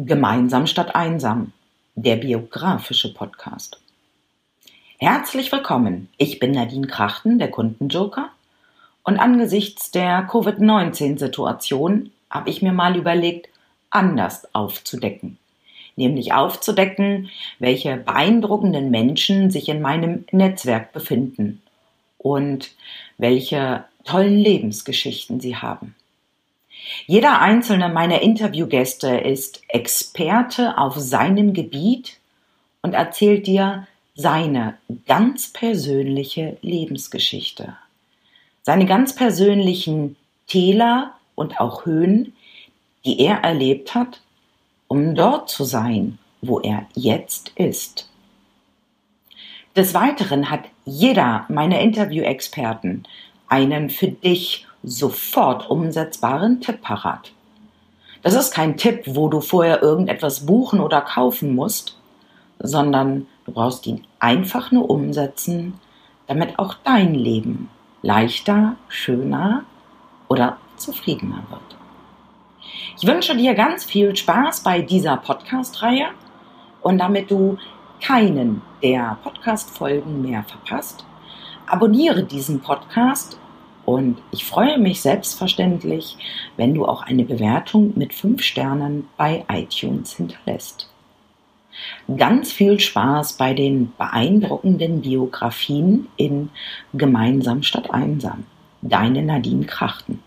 Gemeinsam statt einsam, der biografische Podcast. Herzlich willkommen. Ich bin Nadine Krachten, der Kundenjoker. Und angesichts der Covid-19-Situation habe ich mir mal überlegt, anders aufzudecken. Nämlich aufzudecken, welche beeindruckenden Menschen sich in meinem Netzwerk befinden und welche tollen Lebensgeschichten sie haben. Jeder einzelne meiner Interviewgäste ist Experte auf seinem Gebiet und erzählt dir seine ganz persönliche Lebensgeschichte. Seine ganz persönlichen Täler und auch Höhen, die er erlebt hat, um dort zu sein, wo er jetzt ist. Des Weiteren hat jeder meiner Interviewexperten einen für dich sofort umsetzbaren Tipp parat. Das ist kein Tipp, wo du vorher irgendetwas buchen oder kaufen musst, sondern du brauchst ihn einfach nur umsetzen, damit auch dein Leben leichter, schöner oder zufriedener wird. Ich wünsche dir ganz viel Spaß bei dieser Podcast-Reihe und damit du keinen der Podcast-Folgen mehr verpasst, abonniere diesen Podcast und ich freue mich selbstverständlich, wenn du auch eine Bewertung mit fünf Sternen bei iTunes hinterlässt. Ganz viel Spaß bei den beeindruckenden Biografien in Gemeinsam statt einsam. Deine Nadine Krachten.